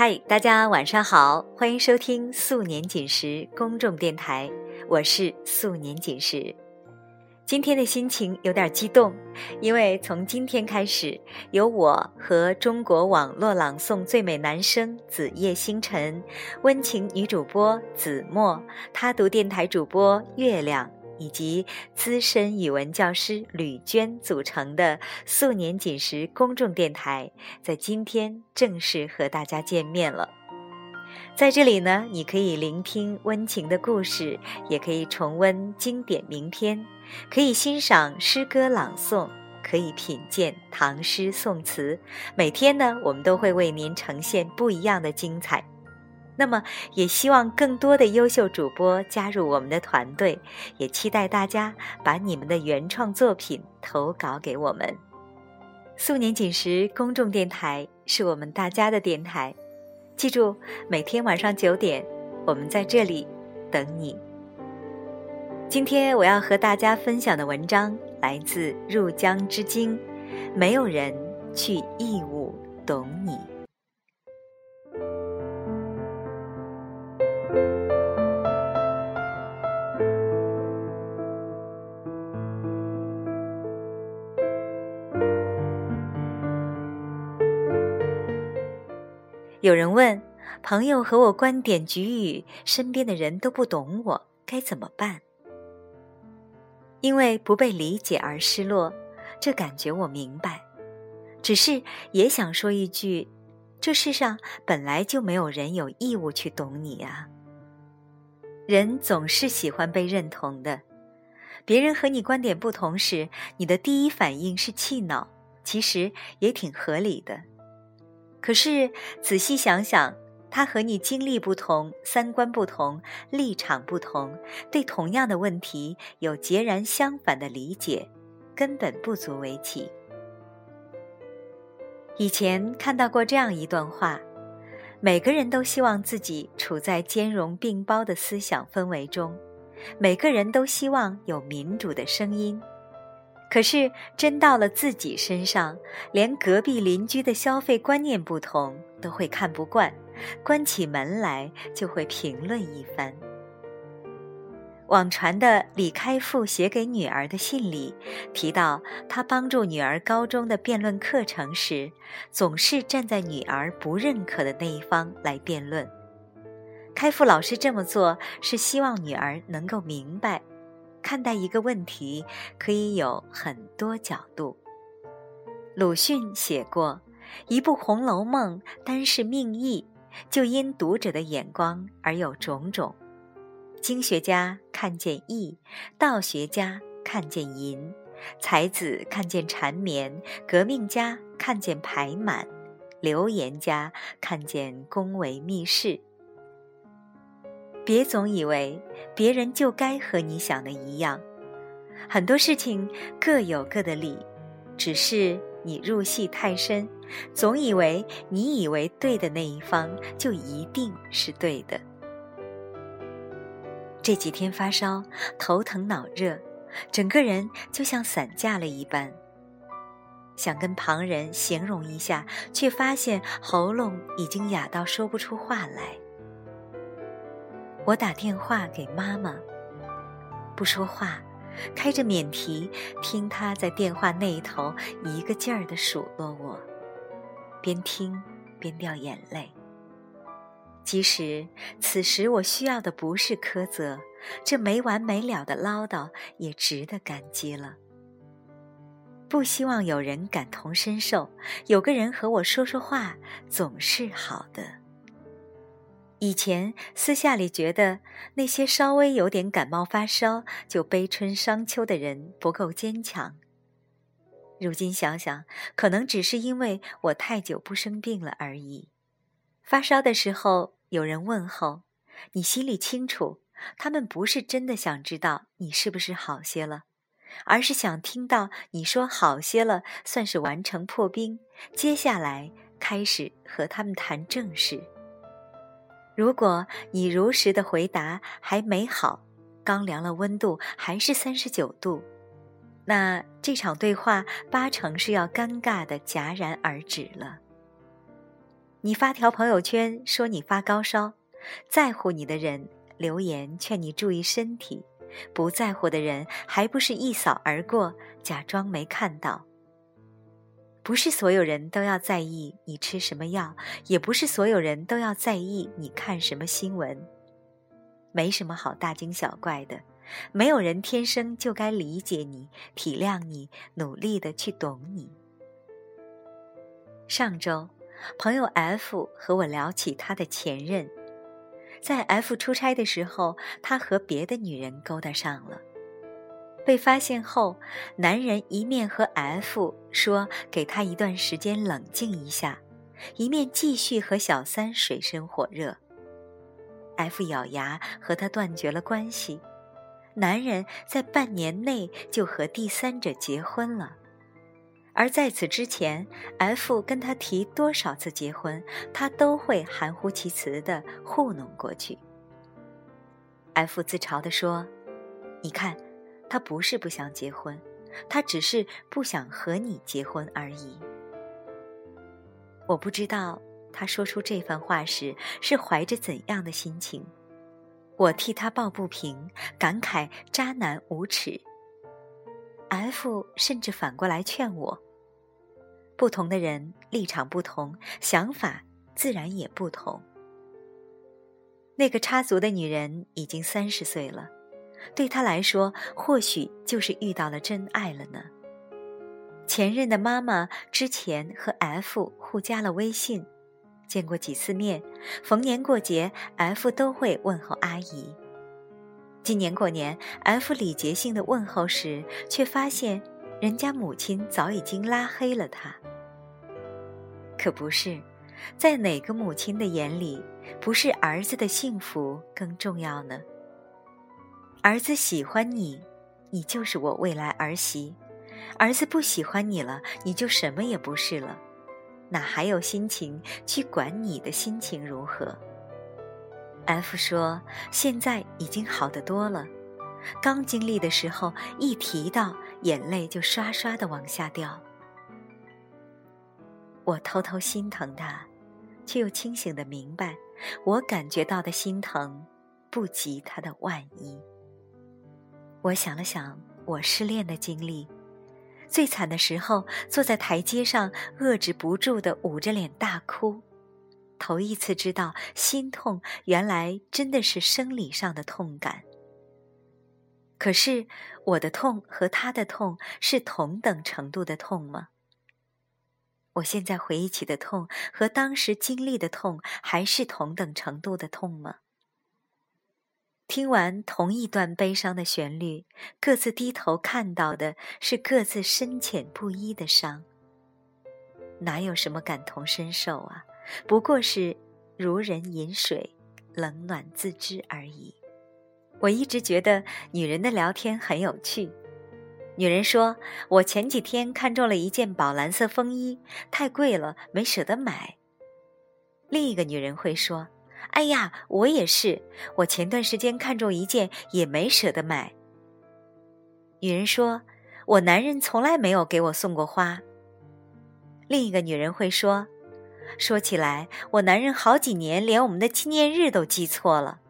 嗨，大家晚上好，欢迎收听素年锦时公众电台，我是素年锦时。今天的心情有点激动，因为从今天开始，由我和中国网络朗诵最美男声子夜星辰、温情女主播子墨、他读电台主播月亮以及资深语文教师吕娟组成的素年锦时公众电台，在今天正式和大家见面了。在这里呢，你可以聆听温情的故事，也可以重温经典名篇，可以欣赏诗歌朗诵，可以品鉴唐诗宋词。每天呢，我们都会为您呈现不一样的精彩。那么，也希望更多的优秀主播加入我们的团队，也期待大家把你们的原创作品投稿给我们。素年锦时公众电台是我们大家的电台。记住，每天晚上九点，我们在这里等你。今天我要和大家分享的文章来自《入江之鲸》，没有人去义务懂你。问：朋友和我观点局语，身边的人都不懂我，该怎么办？因为不被理解而失落，这感觉我明白。只是也想说一句：这世上本来就没有人有义务去懂你啊。人总是喜欢被认同的，别人和你观点不同时，你的第一反应是气恼，其实也挺合理的。可是仔细想想，他和你经历不同，三观不同，立场不同，对同样的问题有截然相反的理解，根本不足为奇。以前看到过这样一段话：每个人都希望自己处在兼容并包的思想氛围中，每个人都希望有民主的声音。可是，真到了自己身上，连隔壁邻居的消费观念不同都会看不惯，关起门来就会评论一番。网传的李开复写给女儿的信里提到，他帮助女儿高中的辩论课程时，总是站在女儿不认可的那一方来辩论。开复老师这么做是希望女儿能够明白。看待一个问题可以有很多角度。鲁迅写过，一部《红楼梦》单是命意，就因读者的眼光而有种种。经学家看见义，道学家看见淫，才子看见缠绵，革命家看见排满，流言家看见宫闱秘事。别总以为别人就该和你想的一样，很多事情各有各的理，只是你入戏太深，总以为你以为对的那一方就一定是对的。这几天发烧，头疼脑热，整个人就像散架了一般，想跟旁人形容一下，却发现喉咙已经哑到说不出话来。我打电话给妈妈，不说话，开着免提听她在电话那一头一个劲儿的数落我，边听边掉眼泪。即使此时我需要的不是苛责，这没完没了的唠叨也值得感激了。不希望有人感同身受，有个人和我说说话总是好的。以前私下里觉得那些稍微有点感冒发烧就悲春伤秋的人不够坚强。如今想想，可能只是因为我太久不生病了而已。发烧的时候有人问候，你心里清楚，他们不是真的想知道你是不是好些了，而是想听到你说好些了，算是完成破冰，接下来开始和他们谈正事。如果你如实的回答还没好，刚量了温度还是三十九度，那这场对话八成是要尴尬的戛然而止了。你发条朋友圈说你发高烧，在乎你的人留言劝你注意身体，不在乎的人还不是一扫而过，假装没看到。不是所有人都要在意你吃什么药，也不是所有人都要在意你看什么新闻。没什么好大惊小怪的，没有人天生就该理解你、体谅你、努力的去懂你。上周。朋友 F 和我聊起他的前任，在 F 出差的时候，他和别的女人勾搭上了。被发现后，男人一面和 F 说给他一段时间冷静一下，一面继续和小三水深火热。F 咬牙和他断绝了关系，男人在半年内就和第三者结婚了。而在此之前，F 跟他提多少次结婚，他都会含糊其辞的糊弄过去。F 自嘲地说：“你看，他不是不想结婚，他只是不想和你结婚而已。”我不知道他说出这番话时是怀着怎样的心情，我替他抱不平，感慨渣男无耻。F 甚至反过来劝我：不同的人立场不同，想法自然也不同。那个插足的女人已经三十岁了，对他来说，或许就是遇到了真爱了呢。前任的妈妈之前和 F 互加了微信，见过几次面，逢年过节，F 都会问候阿姨。今年过年，F 礼节性的问候时，却发现人家母亲早已经拉黑了他。可不是，在哪个母亲的眼里，不是儿子的幸福更重要呢？儿子喜欢你，你就是我未来儿媳；儿子不喜欢你了，你就什么也不是了，哪还有心情去管你的心情如何？F 说：“现在已经好得多了，刚经历的时候，一提到眼泪就刷刷的往下掉。我偷偷心疼他，却又清醒的明白，我感觉到的心疼，不及他的万一。我想了想我失恋的经历，最惨的时候，坐在台阶上，遏制不住的捂着脸大哭。”头一次知道心痛，原来真的是生理上的痛感。可是我的痛和他的痛是同等程度的痛吗？我现在回忆起的痛和当时经历的痛还是同等程度的痛吗？听完同一段悲伤的旋律，各自低头看到的是各自深浅不一的伤。哪有什么感同身受啊？不过是如人饮水，冷暖自知而已。我一直觉得女人的聊天很有趣。女人说：“我前几天看中了一件宝蓝色风衣，太贵了，没舍得买。”另一个女人会说：“哎呀，我也是，我前段时间看中一件，也没舍得买。”女人说：“我男人从来没有给我送过花。”另一个女人会说。说起来，我男人好几年连我们的纪念日都记错了。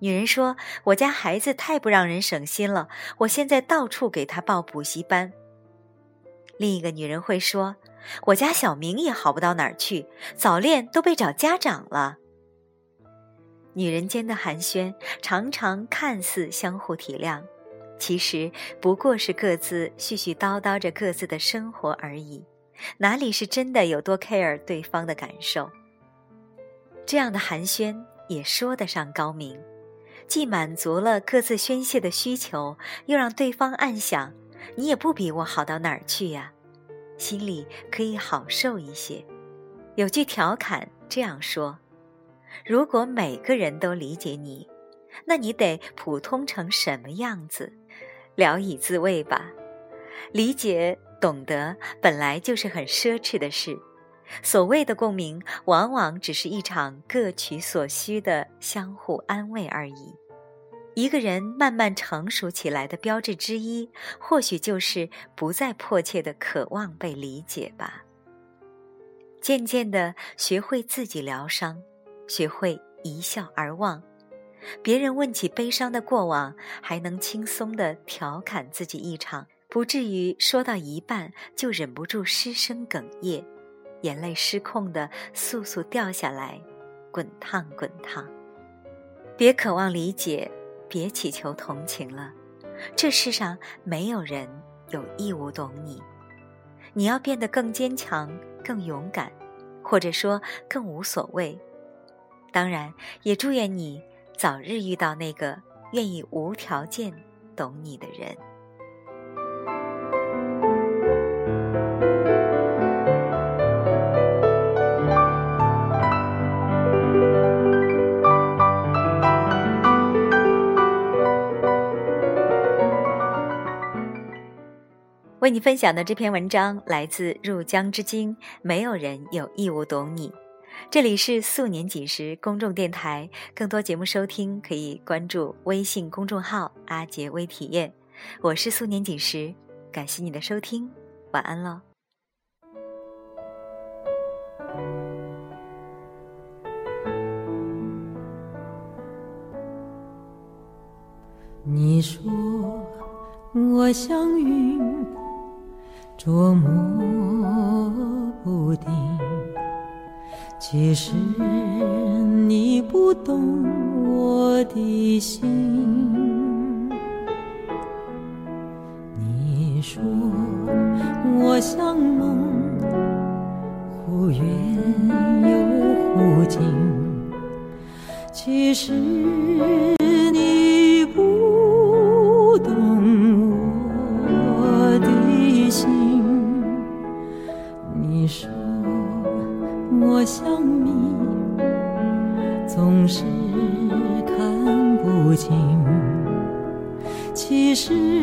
女人说：“我家孩子太不让人省心了，我现在到处给他报补习班。”另一个女人会说：“我家小明也好不到哪儿去，早恋都被找家长了。”女人间的寒暄常常看似相互体谅，其实不过是各自絮絮叨叨着各自的生活而已。哪里是真的有多 care 对方的感受？这样的寒暄也说得上高明，既满足了各自宣泄的需求，又让对方暗想：你也不比我好到哪儿去呀，心里可以好受一些。有句调侃这样说：如果每个人都理解你，那你得普通成什么样子？聊以自慰吧。理解。懂得本来就是很奢侈的事，所谓的共鸣，往往只是一场各取所需的相互安慰而已。一个人慢慢成熟起来的标志之一，或许就是不再迫切的渴望被理解吧。渐渐地学会自己疗伤，学会一笑而忘。别人问起悲伤的过往，还能轻松地调侃自己一场，不至于说到一半就忍不住失声哽咽，眼泪失控地簌簌掉下来，滚烫滚烫。别渴望理解，别祈求同情了，这世上没有人有义务懂你。你要变得更坚强、更勇敢，或者说更无所谓。当然，也祝愿你早日遇到那个愿意无条件懂你的人。为你分享的这篇文章来自《入江之鲸》，没有人有义务懂你。这里是素年锦时公众电台，更多节目收听可以关注微信公众号“阿杰微体验”。我是素年锦时，感谢你的收听，晚安喽。你说我像云。捉摸不定，其实你不懂我的心。你说我像梦，忽远又忽近，其实是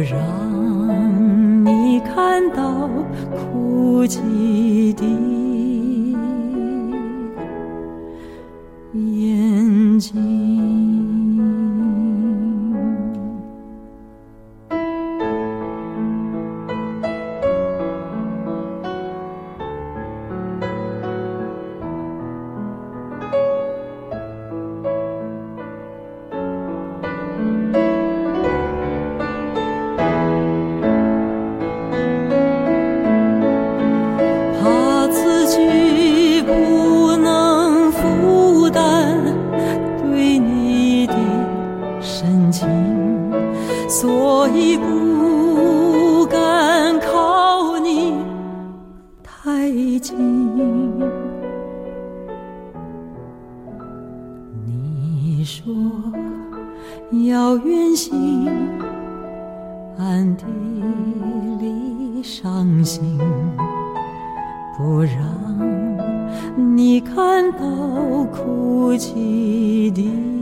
让你看到哭泣。说要远行，暗地里伤心，不让你看到哭泣的。